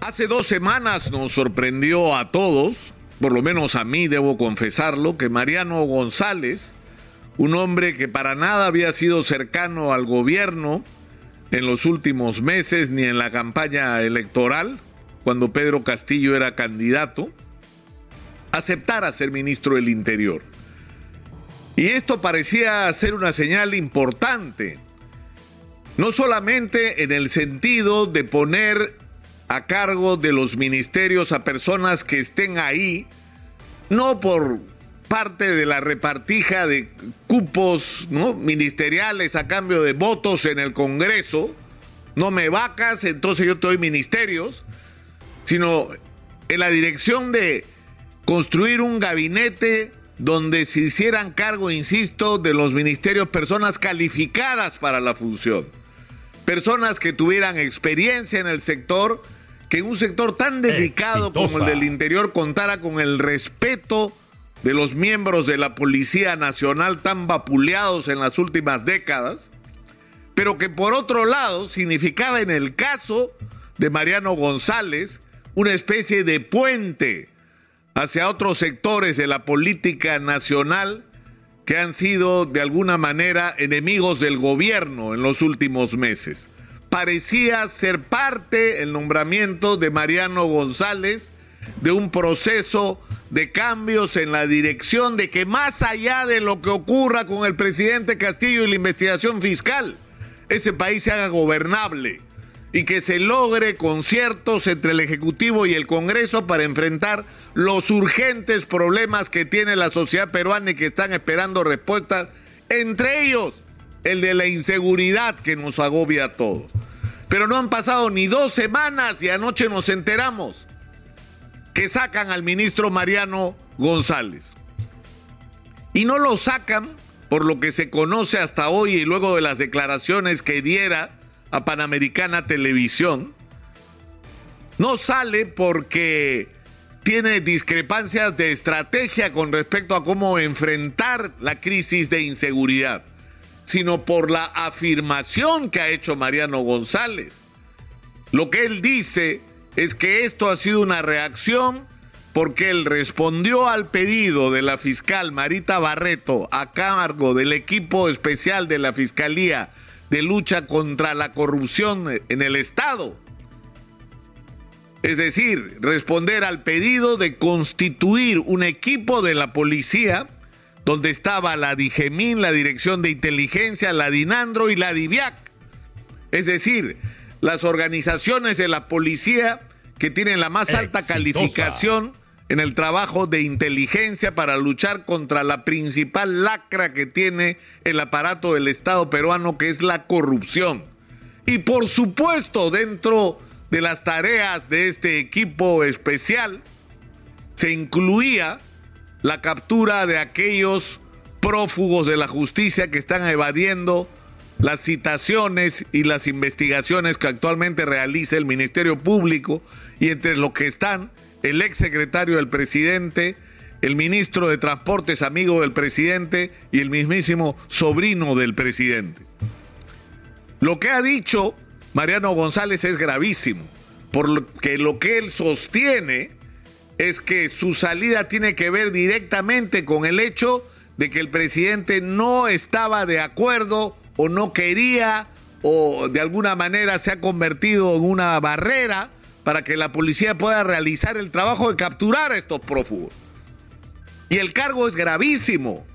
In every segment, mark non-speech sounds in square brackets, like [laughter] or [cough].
Hace dos semanas nos sorprendió a todos, por lo menos a mí debo confesarlo, que Mariano González, un hombre que para nada había sido cercano al gobierno en los últimos meses ni en la campaña electoral, cuando Pedro Castillo era candidato, aceptara ser ministro del Interior. Y esto parecía ser una señal importante, no solamente en el sentido de poner a cargo de los ministerios a personas que estén ahí, no por parte de la repartija de cupos ministeriales a cambio de votos en el Congreso, no me vacas, entonces yo te doy ministerios, sino en la dirección de construir un gabinete donde se hicieran cargo, insisto, de los ministerios personas calificadas para la función, personas que tuvieran experiencia en el sector, que en un sector tan delicado como el del interior contara con el respeto de los miembros de la Policía Nacional tan vapuleados en las últimas décadas, pero que por otro lado significaba en el caso de Mariano González una especie de puente hacia otros sectores de la política nacional que han sido de alguna manera enemigos del gobierno en los últimos meses parecía ser parte el nombramiento de Mariano González de un proceso de cambios en la dirección de que más allá de lo que ocurra con el presidente Castillo y la investigación fiscal, este país se haga gobernable y que se logre conciertos entre el Ejecutivo y el Congreso para enfrentar los urgentes problemas que tiene la sociedad peruana y que están esperando respuestas, entre ellos el de la inseguridad que nos agobia a todos. Pero no han pasado ni dos semanas y anoche nos enteramos que sacan al ministro Mariano González. Y no lo sacan por lo que se conoce hasta hoy y luego de las declaraciones que diera a Panamericana Televisión. No sale porque tiene discrepancias de estrategia con respecto a cómo enfrentar la crisis de inseguridad sino por la afirmación que ha hecho Mariano González. Lo que él dice es que esto ha sido una reacción porque él respondió al pedido de la fiscal Marita Barreto a cargo del equipo especial de la Fiscalía de lucha contra la corrupción en el Estado. Es decir, responder al pedido de constituir un equipo de la policía donde estaba la DIGEMIN, la Dirección de Inteligencia, la DINANDRO y la DIVIAC. Es decir, las organizaciones de la policía que tienen la más alta calificación en el trabajo de inteligencia para luchar contra la principal lacra que tiene el aparato del Estado peruano, que es la corrupción. Y por supuesto, dentro de las tareas de este equipo especial, se incluía la captura de aquellos prófugos de la justicia que están evadiendo las citaciones y las investigaciones que actualmente realiza el Ministerio Público y entre los que están el ex secretario del presidente, el ministro de Transportes amigo del presidente y el mismísimo sobrino del presidente. Lo que ha dicho Mariano González es gravísimo, porque lo que él sostiene es que su salida tiene que ver directamente con el hecho de que el presidente no estaba de acuerdo o no quería o de alguna manera se ha convertido en una barrera para que la policía pueda realizar el trabajo de capturar a estos prófugos. Y el cargo es gravísimo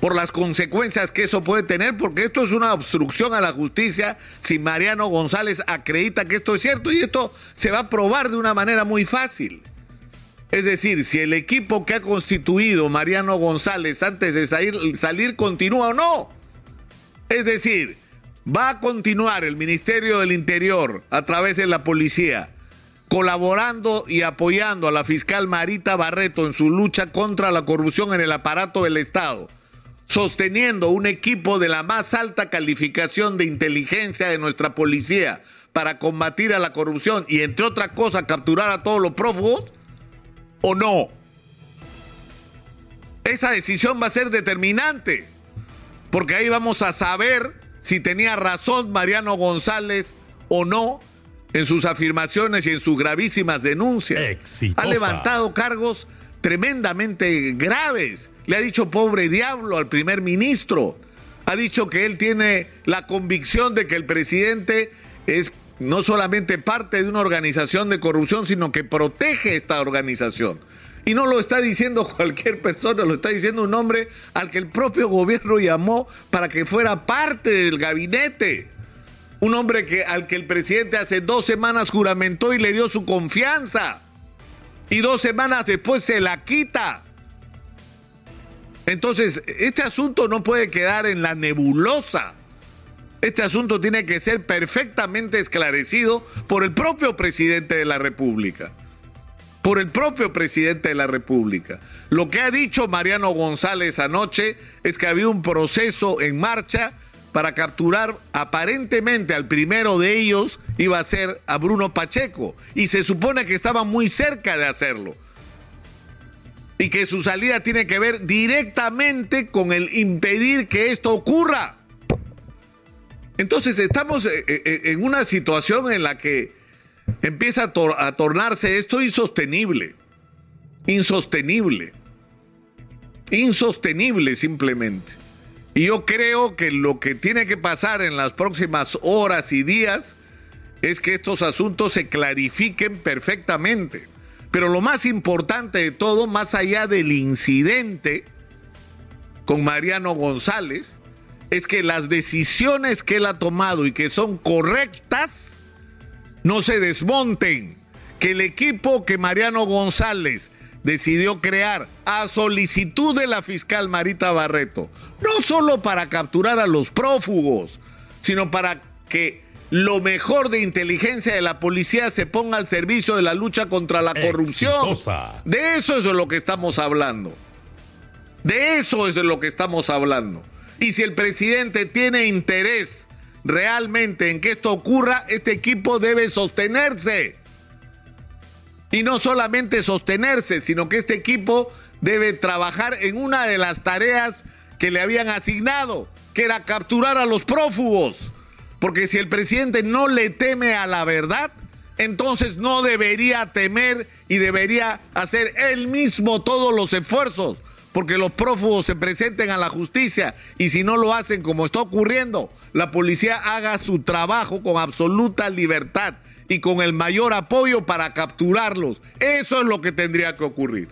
por las consecuencias que eso puede tener, porque esto es una obstrucción a la justicia si Mariano González acredita que esto es cierto y esto se va a probar de una manera muy fácil. Es decir, si el equipo que ha constituido Mariano González antes de salir, continúa o no. Es decir, va a continuar el Ministerio del Interior a través de la policía colaborando y apoyando a la fiscal Marita Barreto en su lucha contra la corrupción en el aparato del Estado, sosteniendo un equipo de la más alta calificación de inteligencia de nuestra policía para combatir a la corrupción y entre otras cosas capturar a todos los prófugos, o no. Esa decisión va a ser determinante, porque ahí vamos a saber si tenía razón Mariano González o no en sus afirmaciones y en sus gravísimas denuncias. Exitosa. Ha levantado cargos tremendamente graves. Le ha dicho pobre diablo al primer ministro. Ha dicho que él tiene la convicción de que el presidente es no solamente parte de una organización de corrupción, sino que protege esta organización. Y no lo está diciendo [laughs] cualquier persona, lo está diciendo un hombre al que el propio gobierno llamó para que fuera parte del gabinete. Un hombre que, al que el presidente hace dos semanas juramentó y le dio su confianza. Y dos semanas después se la quita. Entonces, este asunto no puede quedar en la nebulosa. Este asunto tiene que ser perfectamente esclarecido por el propio presidente de la República. Por el propio presidente de la República. Lo que ha dicho Mariano González anoche es que había un proceso en marcha para capturar aparentemente al primero de ellos iba a ser a Bruno Pacheco y se supone que estaba muy cerca de hacerlo y que su salida tiene que ver directamente con el impedir que esto ocurra. Entonces estamos eh, eh, en una situación en la que empieza a tornarse esto insostenible, insostenible, insostenible simplemente. Y yo creo que lo que tiene que pasar en las próximas horas y días es que estos asuntos se clarifiquen perfectamente. Pero lo más importante de todo, más allá del incidente con Mariano González, es que las decisiones que él ha tomado y que son correctas no se desmonten. Que el equipo que Mariano González decidió crear a solicitud de la fiscal Marita Barreto, no solo para capturar a los prófugos, sino para que lo mejor de inteligencia de la policía se ponga al servicio de la lucha contra la corrupción. Exitosa. De eso es de lo que estamos hablando. De eso es de lo que estamos hablando. Y si el presidente tiene interés realmente en que esto ocurra, este equipo debe sostenerse. Y no solamente sostenerse, sino que este equipo debe trabajar en una de las tareas que le habían asignado, que era capturar a los prófugos. Porque si el presidente no le teme a la verdad, entonces no debería temer y debería hacer él mismo todos los esfuerzos porque los prófugos se presenten a la justicia y si no lo hacen como está ocurriendo, la policía haga su trabajo con absoluta libertad y con el mayor apoyo para capturarlos. Eso es lo que tendría que ocurrir.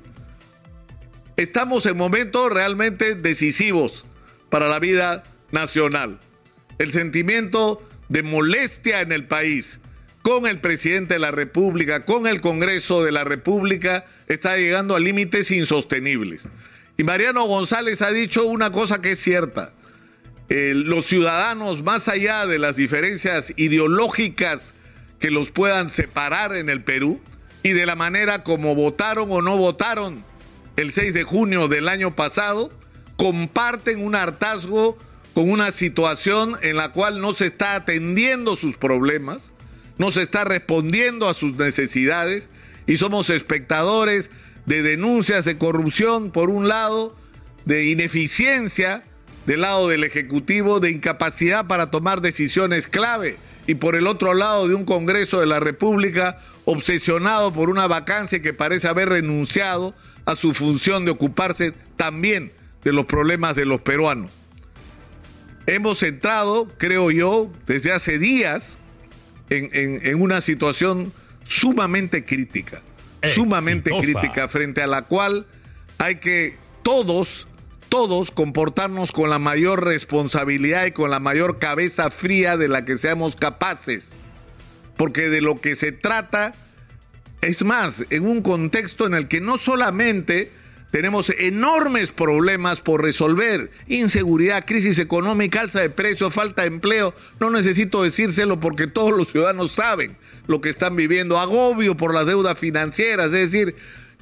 Estamos en momentos realmente decisivos para la vida nacional. El sentimiento de molestia en el país con el presidente de la República, con el Congreso de la República, está llegando a límites insostenibles. Y Mariano González ha dicho una cosa que es cierta. Los ciudadanos, más allá de las diferencias ideológicas que los puedan separar en el Perú y de la manera como votaron o no votaron el 6 de junio del año pasado, comparten un hartazgo con una situación en la cual no se está atendiendo sus problemas, no se está respondiendo a sus necesidades y somos espectadores de denuncias de corrupción por un lado, de ineficiencia del lado del Ejecutivo, de incapacidad para tomar decisiones clave y por el otro lado de un Congreso de la República obsesionado por una vacancia que parece haber renunciado a su función de ocuparse también de los problemas de los peruanos. Hemos entrado, creo yo, desde hace días en, en- en una situación sumamente crítica, sumamente Exitosa. crítica, frente a la cual hay que todos, todos comportarnos con la mayor responsabilidad y con la mayor cabeza fría de la que seamos capaces. Porque de lo que se trata es más, en un contexto en el que no solamente tenemos enormes problemas por resolver, inseguridad, crisis económica, alza de precios, falta de empleo, no necesito decírselo porque todos los ciudadanos saben lo que están viviendo, agobio por las deudas financieras, es decir,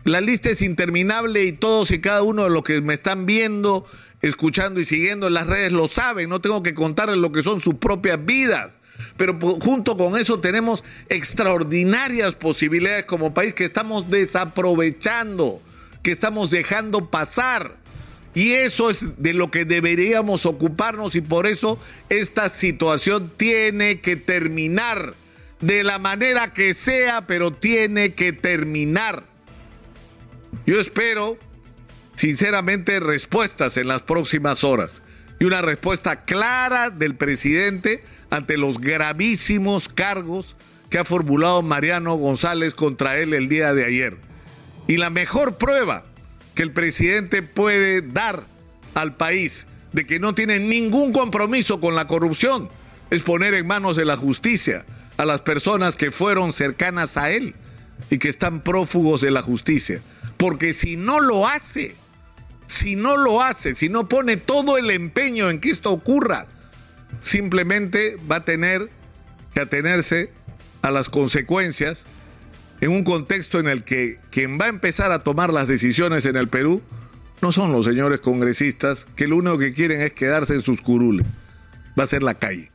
la lista es interminable y todos y cada uno de los que me están viendo, escuchando y siguiendo en las redes lo saben, no tengo que contarles lo que son sus propias vidas. Pero junto con eso tenemos extraordinarias posibilidades como país que estamos desaprovechando, que estamos dejando pasar. Y eso es de lo que deberíamos ocuparnos y por eso esta situación tiene que terminar. de la manera que sea, pero tiene que terminar. Yo espero, sinceramente, respuestas en las próximas horas y una respuesta clara del presidente ante los gravísimos cargos que ha formulado Mariano González contra él el día de ayer. Y la mejor prueba que el presidente puede dar al país de que no tiene ningún compromiso con la corrupción es poner en manos de la justicia a las personas que fueron cercanas a él y que están prófugos de la justicia. Porque si no lo hace, si no lo hace, si no pone todo el empeño en que esto ocurra, simplemente va a tener que atenerse a las consecuencias en un contexto en el que quien va a empezar a tomar las decisiones en el Perú no son los señores congresistas que lo único que quieren es quedarse en sus curules. Va a ser la calle.